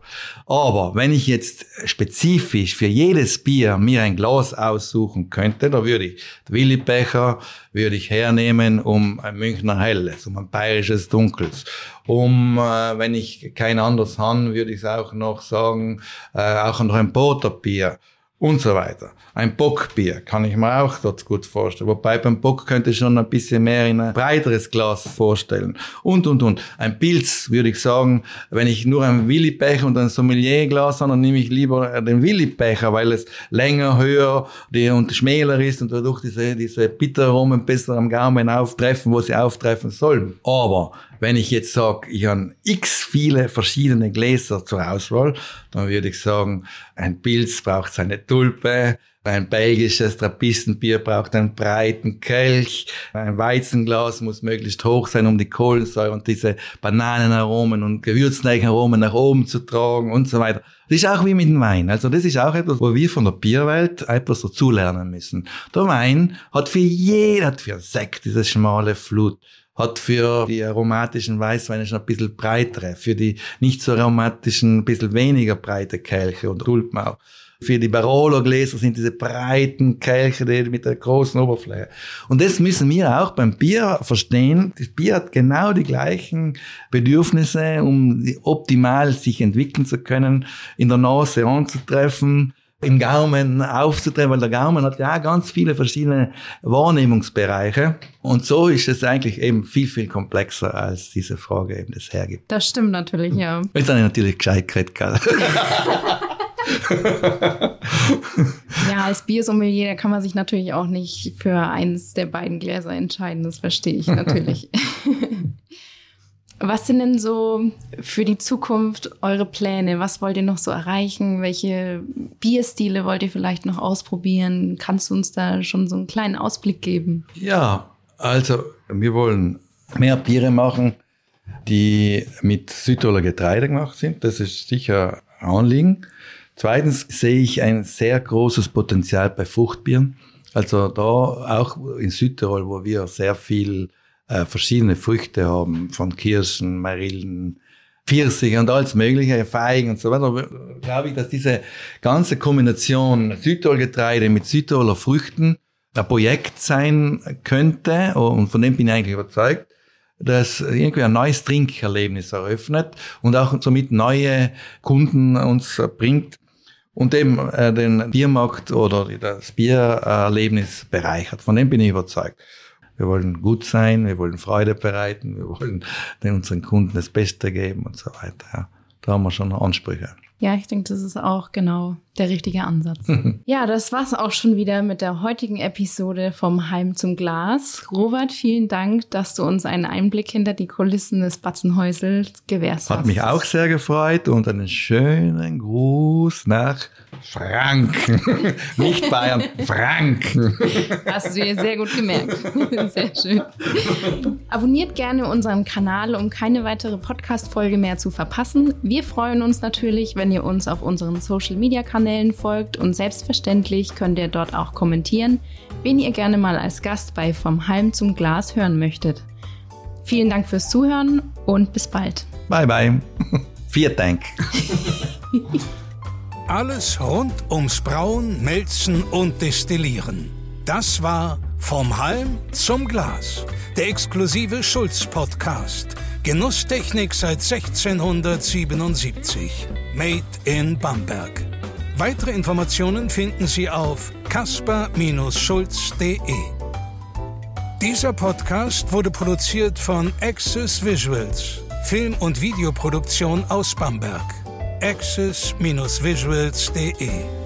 Aber wenn ich jetzt spezifisch für jedes Bier mir ein Glas aussuchen könnte, da würde ich Willi Becher würde ich hernehmen um ein Münchner Helles, um ein bayerisches Dunkels. Um, äh, wenn ich kein anderes habe, würde ich auch noch sagen, äh, auch noch ein Porterbier und so weiter. Ein Bockbier kann ich mir auch dort gut vorstellen. Wobei beim Bock könnte ich schon ein bisschen mehr in ein breiteres Glas vorstellen. Und, und, und. Ein Pilz würde ich sagen, wenn ich nur ein Willibecher und ein Sommelierglas habe, dann nehme ich lieber den Willibecher, weil es länger, höher und schmäler ist und dadurch diese, diese Bitteraromen besser am Gaumen auftreffen, wo sie auftreffen sollen. Aber wenn ich jetzt sage, ich habe x viele verschiedene Gläser zur Auswahl, dann würde ich sagen, ein Pilz braucht seine Tulpe, ein belgisches Trappistenbier braucht einen breiten Kelch. Ein Weizenglas muss möglichst hoch sein, um die Kohlensäure und diese Bananenaromen und Gewürzneicharomen nach oben zu tragen und so weiter. Das ist auch wie mit dem Wein. Also das ist auch etwas, wo wir von der Bierwelt etwas dazulernen müssen. Der Wein hat für jeder, hat für Sekt dieses schmale Flut hat für die aromatischen Weißweine schon ein bisschen breitere, für die nicht so aromatischen ein bisschen weniger breite Kelche und Tulpen auch. Für die Barolo-Gläser sind diese breiten Kelche die mit der großen Oberfläche. Und das müssen wir auch beim Bier verstehen. Das Bier hat genau die gleichen Bedürfnisse, um optimal sich entwickeln zu können, in der Nase anzutreffen, im Gaumen aufzudrehen, weil der Gaumen hat ja ganz viele verschiedene Wahrnehmungsbereiche. Und so ist es eigentlich eben viel, viel komplexer, als diese Frage eben das hergibt. Das stimmt natürlich, ja. Jetzt habe ich natürlich gescheit geredet, gell? ja, als Biersommelier, kann man sich natürlich auch nicht für eines der beiden Gläser entscheiden. Das verstehe ich natürlich. Was sind denn so für die Zukunft eure Pläne? Was wollt ihr noch so erreichen? Welche Bierstile wollt ihr vielleicht noch ausprobieren? Kannst du uns da schon so einen kleinen Ausblick geben? Ja, also wir wollen mehr Biere machen, die mit Südtiroler Getreide gemacht sind. Das ist sicher ein Anliegen. Zweitens sehe ich ein sehr großes Potenzial bei Fruchtbieren. Also da auch in Südtirol, wo wir sehr viel äh, verschiedene Früchte haben, von Kirschen, Marillen, Pfirsich und alles mögliche, Feigen und so weiter, glaube ich, dass diese ganze Kombination Südtirol-Getreide mit Südtiroler Früchten ein Projekt sein könnte und von dem bin ich eigentlich überzeugt, dass irgendwie ein neues Trinkerlebnis eröffnet und auch somit neue Kunden uns bringt und eben äh, den Biermarkt oder das Biererlebnis bereichert. Von dem bin ich überzeugt. Wir wollen gut sein, wir wollen Freude bereiten, wir wollen unseren Kunden das Beste geben und so weiter. Ja. Da haben wir schon Ansprüche. Ja, ich denke, das ist auch genau der richtige Ansatz. ja, das war's auch schon wieder mit der heutigen Episode vom Heim zum Glas. Robert, vielen Dank, dass du uns einen Einblick hinter die Kulissen des Batzenhäusels gewährst Hat mich auch sehr gefreut und einen schönen Gruß nach Franken. Nicht Bayern, Franken. Hast du dir sehr gut gemerkt. Sehr schön. Abonniert gerne unseren Kanal, um keine weitere Podcast-Folge mehr zu verpassen. Wir freuen uns natürlich, wenn ihr uns auf unseren Social-Media-Kanälen folgt und selbstverständlich könnt ihr dort auch kommentieren, wen ihr gerne mal als Gast bei Vom Halm zum Glas hören möchtet. Vielen Dank fürs Zuhören und bis bald. Bye bye. Vielen Dank. Alles rund ums Brauen, Melzen und Destillieren. Das war Vom Halm zum Glas, der exklusive Schulz-Podcast. Genusstechnik seit 1677. Made in Bamberg. Weitere Informationen finden Sie auf kasper-schulz.de. Dieser Podcast wurde produziert von Access Visuals, Film- und Videoproduktion aus Bamberg access-visuals.de